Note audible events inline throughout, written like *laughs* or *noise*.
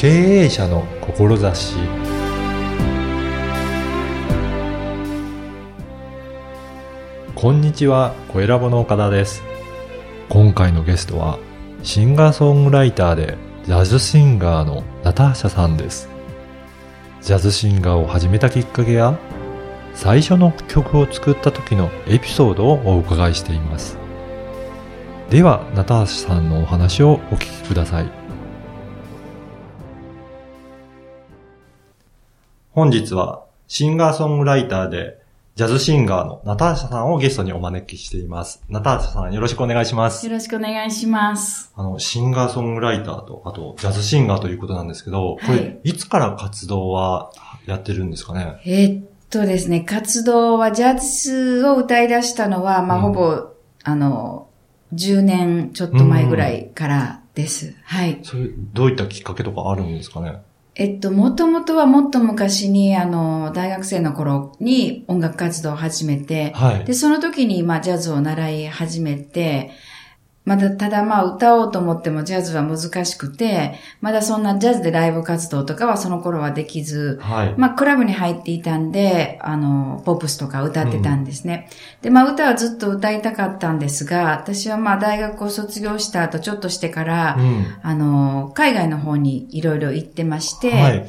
経営者の志こんにちは、小ラボの岡田です。今回のゲストは、シンガーソングライターでジャズシンガーのナターシャさんです。ジャズシンガーを始めたきっかけや、最初の曲を作った時のエピソードをお伺いしています。では、ナターシャさんのお話をお聞きください。本日はシンガーソングライターでジャズシンガーのナターシャさんをゲストにお招きしています。ナターシャさんよろしくお願いします。よろしくお願いします。あの、シンガーソングライターと、あとジャズシンガーということなんですけど、これ、はいいつから活動はやってるんですかね？えーっとですね、活動はジャズを歌い出したのは、まあ、うんほぼ、あの、10年ちょっと前ぐらいからです。はい。それ、どういったきっかけとかあるんですかね？えっと、もともとはもっと昔に、あの、大学生の頃に音楽活動を始めて、はい。で、その時に、まあ、ジャズを習い始めて、まだ、ただまあ、歌おうと思ってもジャズは難しくて、まだそんなジャズでライブ活動とかはその頃はできず、はい。まあ、クラブに入っていたんで、あの、ポップスとか歌ってたんですね。で、まあ、歌はずっと歌いたかったんですが、私はまあ、大学を卒業した後、ちょっとしてから、うん。あの、海外の方にいろいろ行ってまして、はい。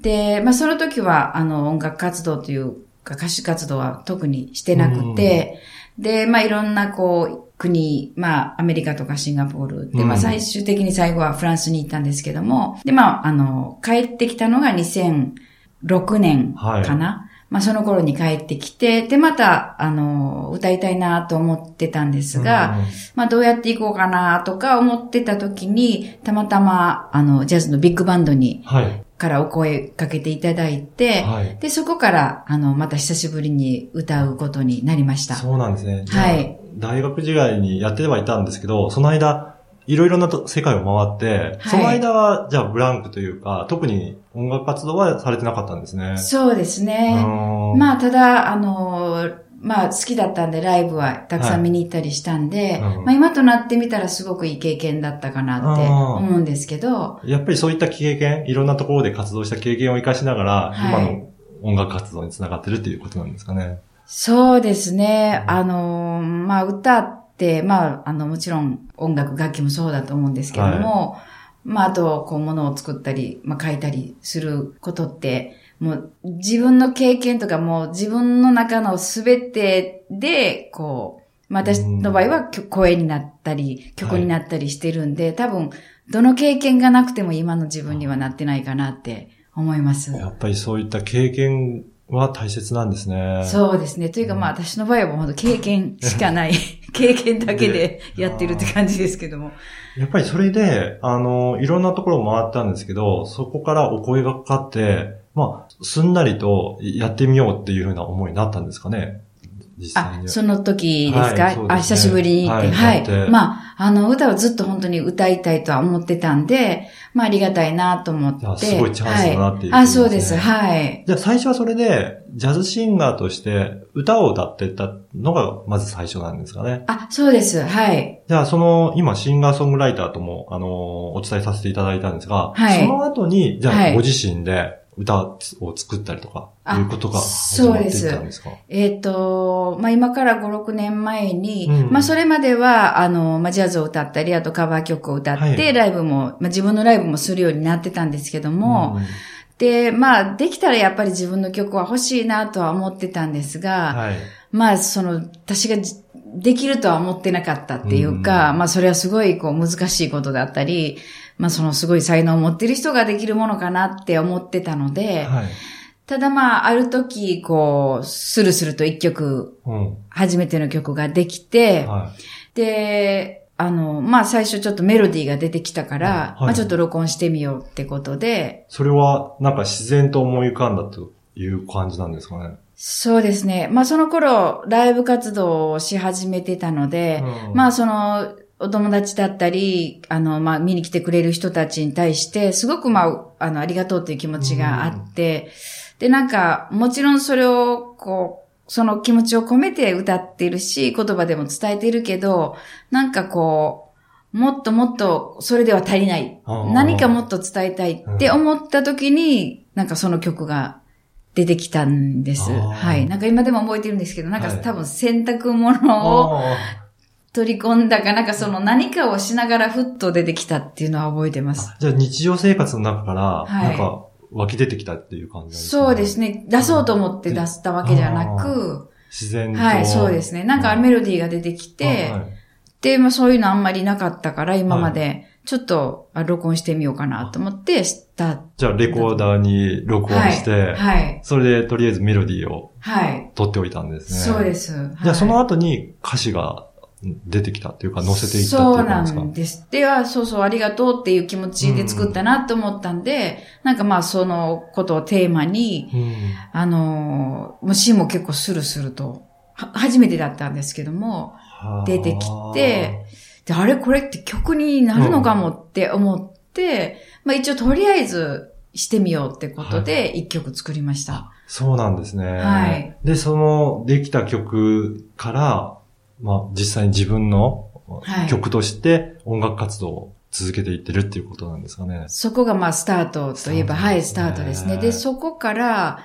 で、まあ、その時は、あの、音楽活動というか、歌手活動は特にしてなくて、で、まあ、いろんな、こう、国、まあ、アメリカとかシンガポール。で、うん。まあ、最終的に最後はフランスに行ったんですけども、で、まあ、あの、帰ってきたのが2006年かな。まあ、その頃に帰ってきて、で、また、あの、歌いたいなと思ってたんですが、うん。まあどうやっていこうかなとか思ってた時に、たまたまあのジャズのビッグバンドに、はい。からお声かけていただいて、はい。で、そこからあのまた久しぶりに歌うことになりました。そうなんですね。はい。大学時代にやってはいたんですけど、その間、いろいろなと世界を回って、はいその間は、じゃあブランクというか、特に音楽活動はされてなかったんですね。そうですね。あまあただ、あの、まあ好きだったんでライブはたくさん見に行ったりしたんで、うん。まあ今となってみたらすごくいい経験だったかなって思うんですけど、やっぱりそういった経験、いろんなところで活動した経験を活かしながら、はい。今の音楽活動につながってるっていうことなんですかね。そうですね。うん。あの、まあ、歌って、まあ、あの、もちろん音楽、楽器もそうだと思うんですけども、まあ、あと、こう、ものを作ったり、まあ、書いたりすることって、もう、自分の経験とかもう自分の中のすべてで、こう、まあ、私の場合は曲声になったり、曲になったりしてるんで、多分、どの経験がなくても今の自分にはなってないかなって思います。やっぱりそういった経験は大切なんですね。そうですね。というかまあ私の場合はもう本当経験しかない、*laughs* 経験だけで *laughs* やってるって感じですけども。やっぱりそれで、あの、いろんなところを回ったんですけど、そこからお声がかかって、まあ、すんなりとやってみようっていうふうな思いになったんですかね実際に、は。あその時ですか、はいねあ、久しぶりに行って。はいはい。まあ、あの、歌をずっと本当に歌いたいとは思ってたんで、まあありがたいなと思って。すごいチャンスだなっていうはい。あ、そうです。はい。じゃあ最初はそれで、ジャズシンガーとして歌を歌ってたのがまず最初なんですかね。あ、そうです。はい。じゃあその、今シンガーソングライターとも、あの、お伝えさせていただいたんですが、はいその後に、じゃはいあご自身で歌を作ったりとか、あいうことが始まっていったんですか？えっ、と、まあ、今から5、6年前に、うんまあ、それまでは、あの、まあ、ジャズを歌ったり、あとカバー曲を歌って、はい。ライブも、まあ、自分のライブもするようになってたんですけども、うんで、まあ、できたらやっぱり自分の曲は欲しいなとは思ってたんですが、はい。まあ、その、私がじできるとは思ってなかったっていうか、まあ、それはすごい、こう、難しいことだったり、まあ、そのすごい才能を持ってる人ができるものかなって思ってたので、はい。ただまあ、ある時、こう、スルスルと一曲、うん。初めての曲ができて、はで、あの、まあ最初ちょっとメロディーが出てきたから、はいまあちょっと録音してみようってことで、い。それは、なんか自然と思い浮かんだという感じなんですかね？そうですね。まあその頃、ライブ活動をし始めてたので、うんまあその、お友達だったり、あの、まあ見に来てくれる人たちに対して、すごくまあ、あの、ありがとうという気持ちがあって、で、なんか、もちろんそれを、こう、その気持ちを込めて歌ってるし、言葉でも伝えてるけど、なんかこう、もっともっとそれでは足りない。何かもっと伝えたいって思った時に、なんかその曲が出てきたんです。はい。なんか今でも覚えてるんですけど、なんか多分洗濯物を取り込んだか、なんかその何かをしながらふっと出てきたっていうのは覚えてます。じゃあ日常生活の中から、なんか湧き出てきたっていう感じですか、ね、そうですね。出そうと思って出したわけじゃなく、自然と。はい、そうですね。なんかメロディーが出てきて、はい、で、まあそういうのあんまりなかったから、今まで、ちょっと、あ、録音してみようかなと思ってした。じゃあ、レコーダーに録音して、はい。はい、それで、とりあえずメロディーを、はい。取っておいたんですね。そうです。はい、じゃあ、その後に歌詞が出てきたっていうか、載せていったっていうかですか？そうなんです。では、そうそう、ありがとうっていう気持ちで作ったなと思ったんで、うん、なんかまあ、そのことをテーマに、うん、あの、もう詩も結構スルスルと、初めてだったんですけども、出てきて、で、あれこれって曲になるのかもって思って、うん、まあ一応とりあえずしてみようってことで一曲作りました、はい。そうなんですね。はい。で、そのできた曲から、まあ実際に自分の曲として音楽活動を続けていってるっていうことなんですかね。そこがまあスタートといえば、ね、はい、スタートですね。で、そこから、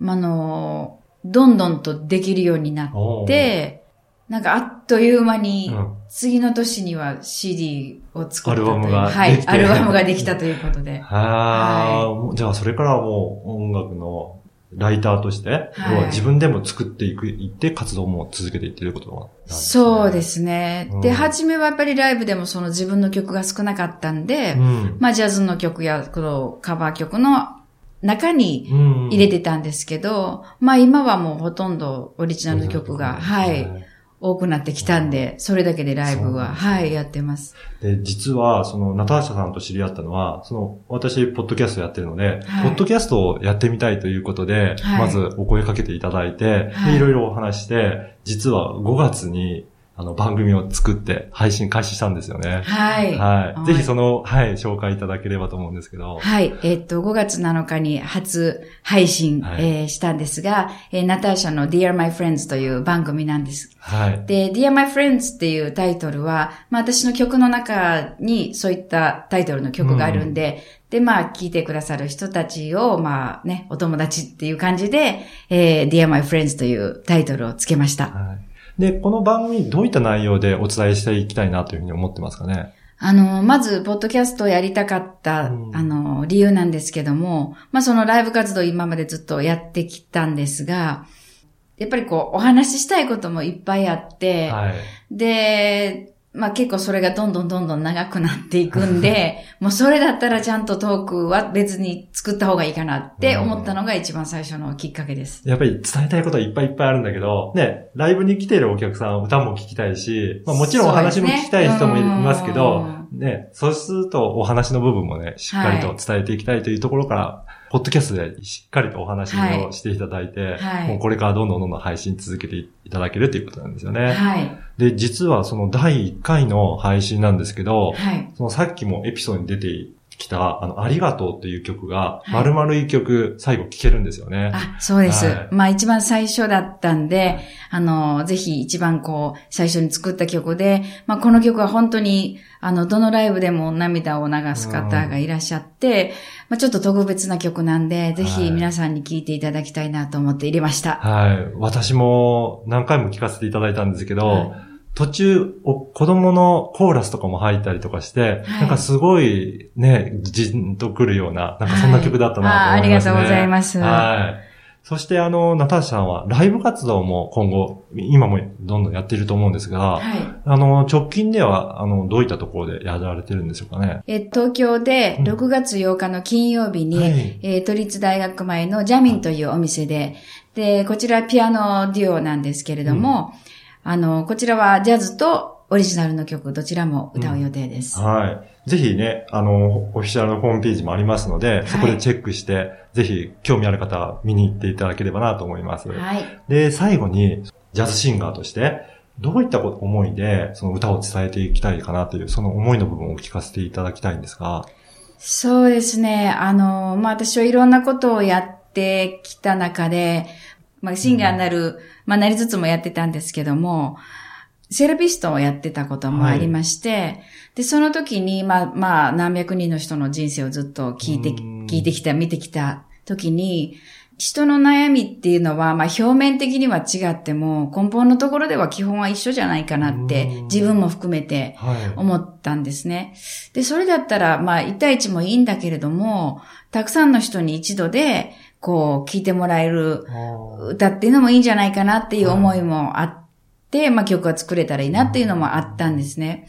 あの、どんどんとできるようになって、なんかあっという間に、次の年には CD を作ったという。アルバムがはい、アルバムができたということで。*laughs* はい、じゃあそれからはもう音楽のライターとして、はい、自分でも作っていく、いって活動も続けていってることなんです、ね、そうですね。うん、で、初めはやっぱりライブでもその自分の曲が少なかったんで、うん、まあジャズの曲やこのカバー曲の中に入れてたんですけど、うん、まあ今はもうほとんどオリジナルの曲が、はい。多くなってきたんで、それだけでライブは、はい、やってます。で、実は、その、ナターシャさんと知り合ったのは、その、私、ポッドキャストやってるので、はい、ポッドキャストをやってみたいということで、はい、まずお声かけていただいて、はい、で、いろいろお話して、実は5月に、あの、番組を作って配信開始したんですよね。はい。はい。ぜひその、はい、紹介いただければと思うんですけど。はい。えー、っと、5月7日に初配信、はい、えー、したんですが、えー、ナターシャの Dear My Friends という番組なんです。はい。で、Dear My Friends っていうタイトルは、まあ私の曲の中にそういったタイトルの曲があるんで、うん、で、まあ、聞いてくださる人たちを、まあね、お友達っていう感じで、えー、Dear My Friends というタイトルをつけました。はいで、この番組どういった内容でお伝えしていきたいなというふうに思ってますかね？あの、まず、ポッドキャストをやりたかった、うん、あの、理由なんですけども、まあ、そのライブ活動今までずっとやってきたんですが、やっぱりこう、お話ししたいこともいっぱいあって、はい、で、まあ結構それがどんどんどんどん長くなっていくんで、*laughs* もうそれだったらちゃんとトークは別に作った方がいいかなって思ったのが一番最初のきっかけです。やっぱり伝えたいことはいっぱいいっぱいあるんだけど、ね、ライブに来ているお客さん歌も聞きたいし、まあもちろんお話も聞きたい人もいますけど、ね、ね、そうするとお話の部分もね、しっかりと伝えていきたいというところから、ポッドキャストでしっかりとお話をしていただいて、はい、もうこれからどんどんどんどん配信続けていただけるということなんですよね。はい。で、実はその第1回の配信なんですけど、はい。そのさっきもエピソードに出てきた、あの、ありがとうっていう曲が、丸々一曲、最後聴けるんですよね。あ、そうです。はい、まあ一番最初だったんで、あの、ぜひ一番こう、最初に作った曲で、まあこの曲は本当に、あの、どのライブでも涙を流す方がいらっしゃって、まあちょっと特別な曲なんで、ぜひ皆さんに聴いていただきたいなと思って入れました。はい。私も何回も聴かせていただいたんですけど、はい途中、子供のコーラスとかも入ったりとかして、はい、なんかすごいね、じんとくるような、なんかそんな曲だったなと思いますね、はい、あ。ありがとうございます。はい。そしてあの、ナターシャさんはライブ活動も今後、今もどんどんやっていると思うんですが、はい、あの、直近では、あの、どういったところでやられてるんでしょうかね？え、東京で6月8日の金曜日に、うんはい、え都立大学前のジャミンというお店で、で、こちらピアノデュオなんですけれども、うんあの、こちらはジャズとオリジナルの曲、どちらも歌う予定です。うん、はい。ぜひね、あの、オフィシャルのホームページもありますので、そこでチェックして、はい、ぜひ興味ある方は見に行っていただければなと思います。はい。で、最後に、ジャズシンガーとして、どういった思いで、その歌を伝えていきたいかなという、その思いの部分を聞かせていただきたいんですが。そうですね。あの、まあ、私はいろんなことをやってきた中で、まあ、シンガーになる、うん、まあ、なりつつもやってたんですけども、セラピストをやってたこともありまして、で、その時に、まあ、まあ、何百人の人の人生をずっと聞いて、聞いてきた、見てきた時に、人の悩みっていうのは、まあ表面的には違っても、根本のところでは基本は一緒じゃないかなって、自分も含めて思ったんですね。で、それだったら、まあ一対一もいいんだけれども、たくさんの人に一度で、こう、聞いてもらえる歌っていうのもいいんじゃないかなっていう思いもあって、まあ曲が作れたらいいなっていうのもあったんですね。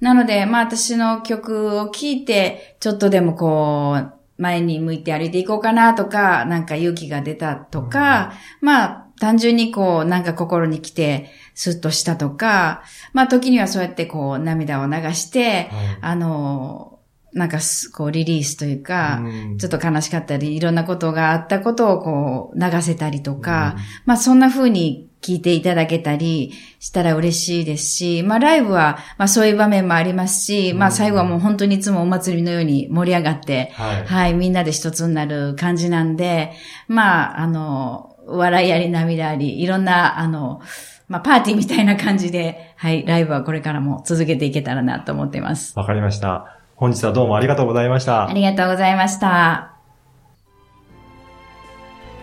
なので、まあ私の曲を聴いて、ちょっとでもこう、前に向いて歩いていこうかなとか、なんか勇気が出たとか、うん、まあ、単純にこう、なんか心に来て、スッとしたとか、まあ時にはそうやってこう、涙を流して、あの、なんかこうリリースというか、うん、ちょっと悲しかったり、いろんなことがあったことをこう流せたりとか、うん、まあそんな風に聞いていただけたりしたら嬉しいですし、まあライブは、まあそういう場面もありますし、うん、まあ最後はもう本当にいつもお祭りのように盛り上がって、はい、はい、みんなで一つになる感じなんで、まああの、笑いあり涙あり、いろんな、あの、まあパーティーみたいな感じで、はい、ライブはこれからも続けていけたらなと思っています。わかりました。本日はどうもありがとうございました。ありがとうございました。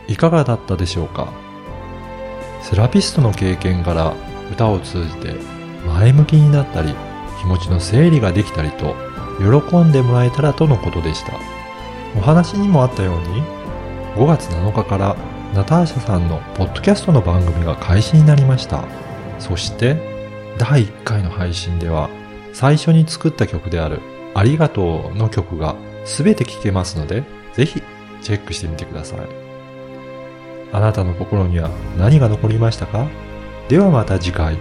いかがだったでしょうか？セラピストの経験から歌を通じて前向きになったり気持ちの整理ができたりと喜んでもらえたらとのことでした。お話にもあったように5月7日からナターシャさんのポッドキャストの番組が開始になりました。そして第1回の配信では最初に作った曲であるありがとうの曲が全て聴けますのでぜひチェックしてみてください。あなたの心には何が残りましたか？ではまた次回。